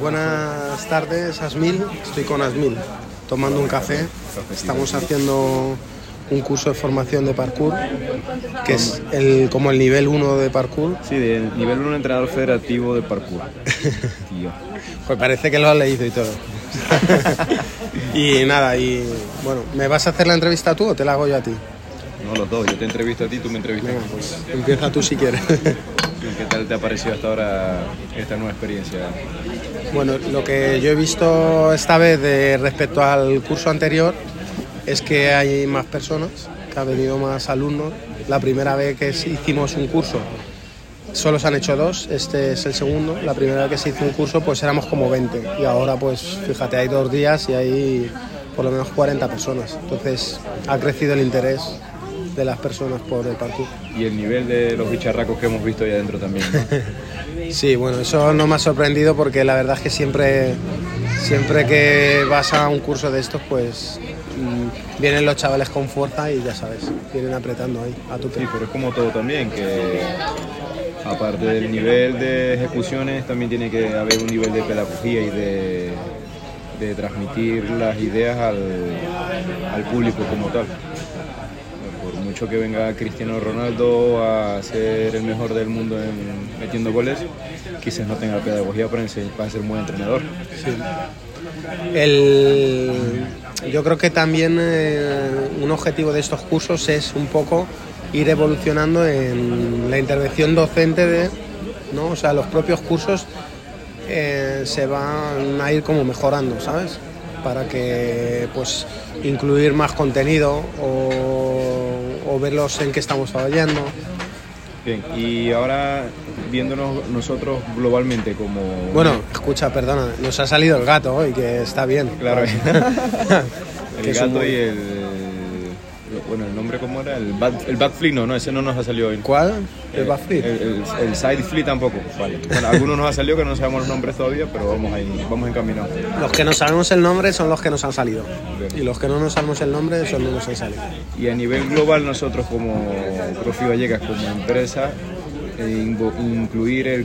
Buenas tardes, Asmil. Estoy con Asmil, tomando un café. Estamos haciendo un curso de formación de parkour, que es el, como el nivel 1 de parkour. Sí, de nivel 1 entrenador federativo de parkour. Tío. Pues parece que lo has leído y todo. y nada, y bueno, ¿me vas a hacer la entrevista tú o te la hago yo a ti? No, los dos. Yo te entrevisto a ti, tú me entrevistas. Venga, pues empieza tú si quieres. ¿Qué tal te ha parecido hasta ahora esta nueva experiencia? Bueno, lo que yo he visto esta vez de respecto al curso anterior es que hay más personas, que ha venido más alumnos. La primera vez que hicimos un curso solo se han hecho dos, este es el segundo. La primera vez que se hizo un curso pues éramos como 20 y ahora pues fíjate, hay dos días y hay por lo menos 40 personas. Entonces ha crecido el interés de las personas por el parkour. Y el nivel de los bicharracos que hemos visto ahí adentro también. ¿no? Sí, bueno, eso no me ha sorprendido porque la verdad es que siempre, siempre que vas a un curso de estos, pues mm, vienen los chavales con fuerza y ya sabes, vienen apretando ahí a tu Sí, pero es como todo también, que aparte del nivel de ejecuciones, también tiene que haber un nivel de pedagogía y de, de transmitir las ideas al, al público como tal. Mucho que venga Cristiano Ronaldo a ser el mejor del mundo en- metiendo goles, quizás no tenga pedagogía para, para ser un buen entrenador. El, yo creo que también eh, un objetivo de estos cursos es un poco ir evolucionando en la intervención docente de, ¿no? O sea, los propios cursos eh, se van a ir como mejorando, ¿sabes? Para que pues incluir más contenido o, o verlos en qué estamos fallando. Bien, y ahora viéndonos nosotros globalmente como... Bueno, escucha, perdona, nos ha salido el gato hoy, que está bien. Claro, el gato y el... Bueno, el nombre cómo era, el, back, el backflip no, no, ese no nos ha salido hoy. ¿Cuál? ¿El Eh, backflip? El, el- el side flip tampoco. Vale. Bueno, algunos nos ha salido que no sabemos los nombres todavía, pero vamos ahí, vamos encaminados. Los que no sabemos el nombre son los que nos han salido. Bien. Y los que no nos sabemos el nombre son los que nos han salido. Y a nivel global nosotros como Profi Vallecas, como empresa, eh, incluir el,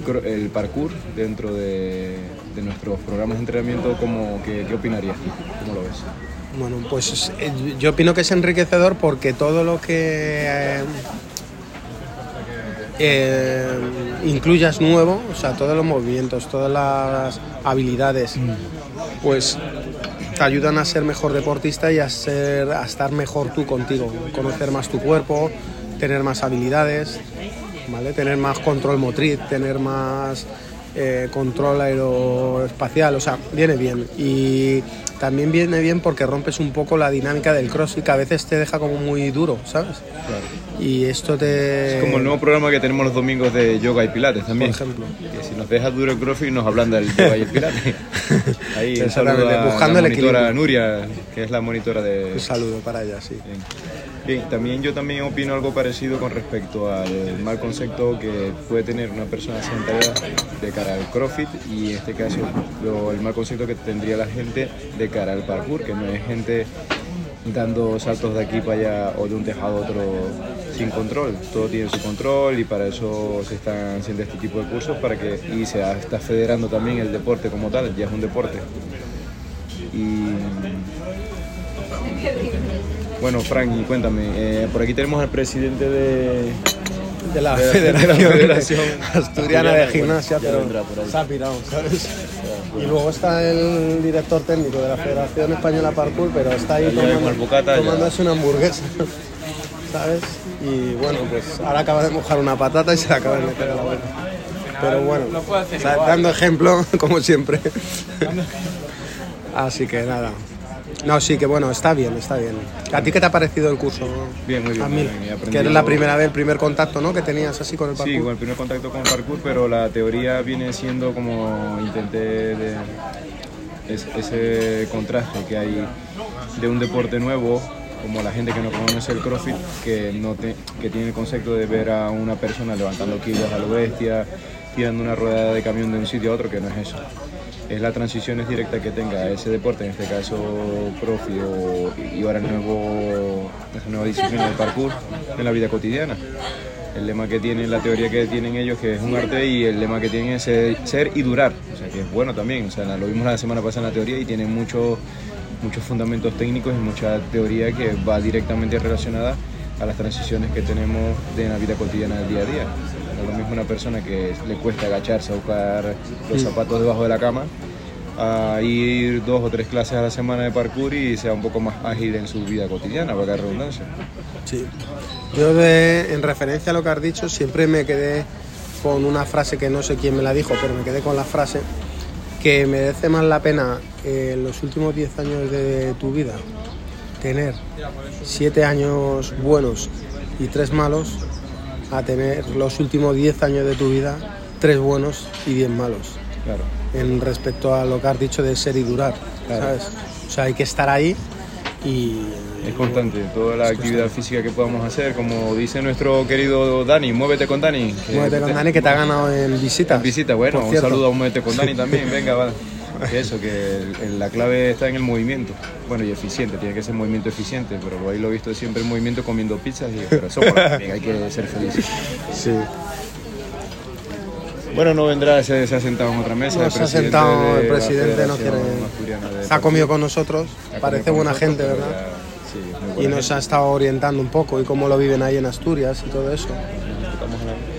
parkour dentro de, de nuestros programas de entrenamiento, como, ¿qué, ¿qué opinarías? ¿Cómo lo ves? Bueno, pues eh, yo opino que es enriquecedor porque todo lo que eh, eh, incluyas nuevo, o sea, todos los movimientos, todas las habilidades, pues te ayudan a ser mejor deportista y a, ser, a estar mejor tú contigo, conocer más tu cuerpo, tener más habilidades, ¿vale? tener más control motriz, tener más eh, control aeroespacial, o sea, viene bien. Y también viene bien porque rompes un poco la dinámica del crossfit, que a veces te deja como muy duro, ¿sabes? Y esto te... Es como el nuevo programa que tenemos los domingos de yoga y pilates también. Por ejemplo. Que si nos dejas duro el crossfit nos hablan del yoga y el pilates. Ahí un saludo a buscando la el monitora equilibrio. Nuria, que es la monitora de... Un saludo para ella, sí. Bien. Bien, también yo también opino algo parecido con respecto al mal concepto que puede tener una persona sedentaria de cara al CrossFit y en este caso lo- el mal concepto que tendría la gente de cara al parkour, que no es gente dando saltos de aquí para allá o de un tejado a otro sin control. Todo tiene su control y para eso se están haciendo este tipo de cursos para que y se está federando también el deporte como tal, ya es un deporte. Y bueno, Frank, cuéntame, eh, por aquí tenemos al presidente de... De la, De la- Federación, de la Federación Asturiana de Gimnasia, bueno, pero vendrá por ahí. se ha pirado, ¿sabes? Y luego está el director técnico de la Federación Española Parkour, pero está ahí tomando, tomándose una hamburguesa, ¿sabes? Y bueno, pues ahora acaba de mojar una patata y se la acaba de meter a la boca. Pero bueno, o sea, dando ejemplo, como siempre. Así que nada. No, sí, que bueno, está bien, está bien. ¿A ti qué te ha parecido el curso? Bien, muy bien, A mí, bien, aprendido- que eres la primera vez, el primer contacto, ¿no? Que tenías así con el parkour. Sí, con el primer contacto con el parkour, pero la teoría viene siendo como intenté de es- ese contraste que hay de un deporte nuevo, como la gente que no conoce el CrossFit, que, no te- que tiene el concepto de ver a una persona levantando kilos a lo bestia, tirando una rueda de camión de un sitio a otro, que no es eso. Es la transición es directa que tenga ese deporte, en este caso profi y ahora el nuevo, esa nueva disciplina del parkour en la vida cotidiana. el lema que tienen, la teoría que tienen ellos, que es un arte, y el lema que tienen es ser, y durar, o sea, que es bueno también, o sea, lo vimos la semana pasada en la teoría y tiene muchos muchos fundamentos técnicos y mucha teoría que va directamente relacionada a las transiciones que tenemos de la vida cotidiana del día a día. No es lo mismo una persona que le cuesta agacharse a buscar los zapatos debajo de la cama a ir dos o tres clases a la semana de parkour y sea un poco más ágil en su vida cotidiana, para que redundancia. Sí. Yo de- en referencia a lo que has dicho siempre me quedé con una frase que no sé quién me la dijo, pero me quedé con la frase que merece más la pena en los últimos 10 años de tu vida tener 7 años buenos y 3 malos a tener los últimos 10 años de tu vida 3 buenos y 10 malos Claro. en respecto a lo que has dicho de ser y durar, Claro. ¿sabes? O sea, hay que estar ahí y... Es constante, toda la actividad física que podamos hacer, como dice nuestro querido Dani, muévete con Dani. Muévete con Dani que te ha ganado en visitas. En visita, bueno, un saludo a Muévete con Dani también, venga, va. Eso, que el- el- la clave está en el movimiento. Bueno, y eficiente, tiene que ser movimiento eficiente, pero ahí lo he visto siempre en movimiento comiendo pizzas, y, pero eso también hay que ser felices. Sí. Bueno, no vendrá, se, se ha sentado en otra mesa. No, el se ha sentado el presidente, no quiere... Se ha comido con nosotros, parece buena nosotros, gente, ¿verdad? sí, Y nos ha estado orientando un poco y cómo lo viven ahí en Asturias y todo eso.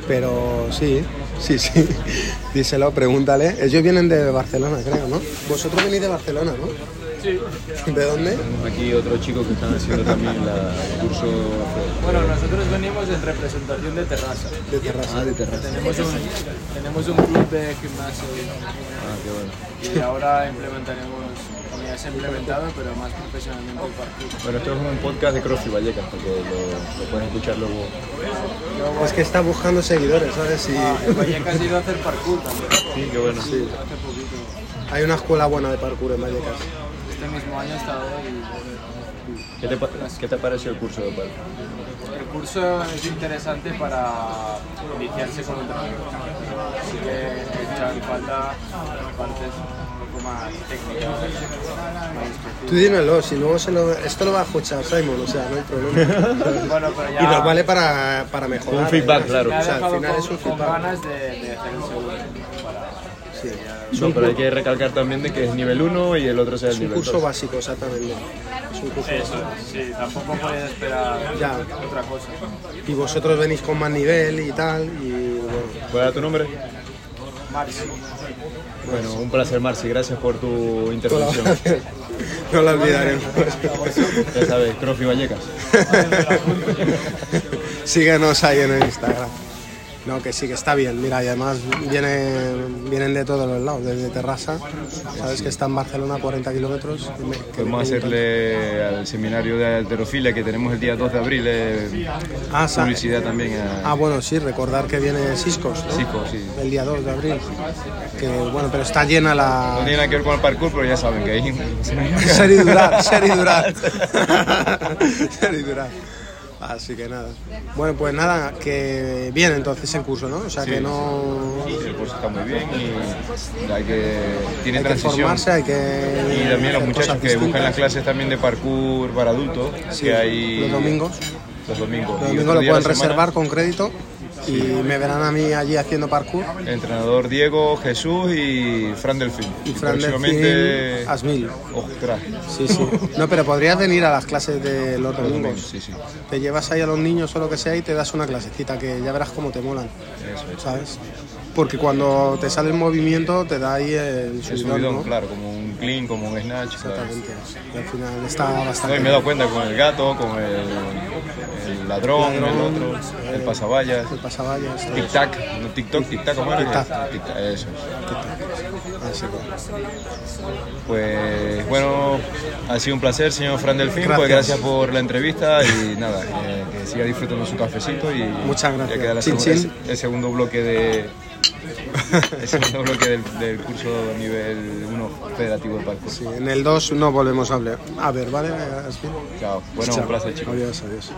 Pero sí, sí, sí. Díselo, pregúntale. Ellos vienen de Barcelona, creo, ¿no? Vosotros venís de Barcelona, ¿no? Sí. ¿De dónde? Aquí otros chicos que están haciendo también la- el curso. Bueno, nosotros venimos en representación de Terrassa. De Terrassa. Ah, de terraza. Tenemos un, tenemos un club de gimnasio Ah, qué bueno. y ahora implementaremos, ya se ha implementado, pero más profesionalmente el parkour. Bueno, esto es un podcast de CrossFit Vallecas, porque lo, lo pueden escuchar luego. Es que está buscando seguidores, ¿sabes? Y En Vallecas he ido a hacer parkour también. Sí, qué bueno. Sí, hace poquito. hay una escuela buena de parkour en Vallecas. Este mismo año he estado y ¿Qué te, ¿Qué te pareció el curso de parkour? el curso es interesante para iniciarse con un entrenador. Así que echan falta partes poco más técnicas, más Tú dímelo, si luego se lo, esto lo va a escuchar Simon, o sea, no hay problema. Bueno, pero ya Y nos vale para, para mejorar. Un feedback, además. claro. me ha O sea, al final con, es un con feedback. ganas de, de hacer el segundo. Sí. No, pero hay que recalcar también de que es nivel 1 y el otro sea el Es un nivel curso 2. básico, exactamente. Es un curso Eso, básico. sí, tampoco puedes esperar Ya. otra cosa. Y vosotros venís con más nivel y tal, y bueno. ¿Cuál era tu nombre? Marci. Bueno, un placer, Marci. Gracias por tu intervención. no lo olvidaremos. Ya sabes, CrossFit Vallecas. Síguenos ahí en el Instagram. No, que sí, que está bien. Mira, y además vienen, vienen de todos los lados, desde Terrassa. Sabes que está en Barcelona a 40 kilómetros. Podemos preguntan- hacerle al seminario de alterofilia que tenemos el día 2 de abril eh, Ah, publicidad también a Ah, bueno, sí, recordar que viene Ciscos, ¿no? Cisco, sí. El día 2 de abril. Que bueno, pero está llena No la. tiene nada que ver con el parkour, pero ya saben que ahí... Ser y durar, ser y durar. ser y durar. Así que nada. Bueno, pues nada, que bien entonces el curso, ¿no? O sea Sí, que no. Sí, el curso está muy bien y hay que... Tiene Hay que transición. formarse, hay que. Y también los muchachos que buscan las clases también de parkour para adultos, Sí, que hay... los domingos. Los domingos. Los domingos lo pueden semana, reservar con crédito y me verán a mí allí haciendo parkour. Entrenador Diego, Jesús y Fran Delfín. Y Fran próximamente... Delfín, Asmil. Ostras. Sí, sí. No, pero podrías venir a las clases de los domingos, sí, sí. Te llevas ahí a los niños o lo que sea y te das una clasecita que ya verás cómo te molan, Eso es. ¿sabes? Porque cuando te sale el movimiento te da ahí el El subidón, subidón, ¿no? claro, como un clean, como un snatch. Exactamente. Y al final está No, bastante... y me he dado cuenta con el gato, con el, el ladrón, Ladrón, el otro, el eh, pasavallas. El pasavallas, todo eso. Tic-tac, no TikTok, tic-tac, ¿cómo era? Tic-tac. Eso es. Así que... Pues bueno, ha sido un placer, señor Fran Delfín. Gracias. Pues gracias por la entrevista y nada, que, que siga disfrutando su cafecito. Y Muchas gracias. Ya queda la Chin, chin. el segundo bloque de. El segundo bloque del, del curso nivel 1 federativo de parkour. Sí, en el 2 no volvemos a hablar. A ver, ¿vale? Así. Chao. Bueno, Chao. un placer, chicos. Adiós, adiós.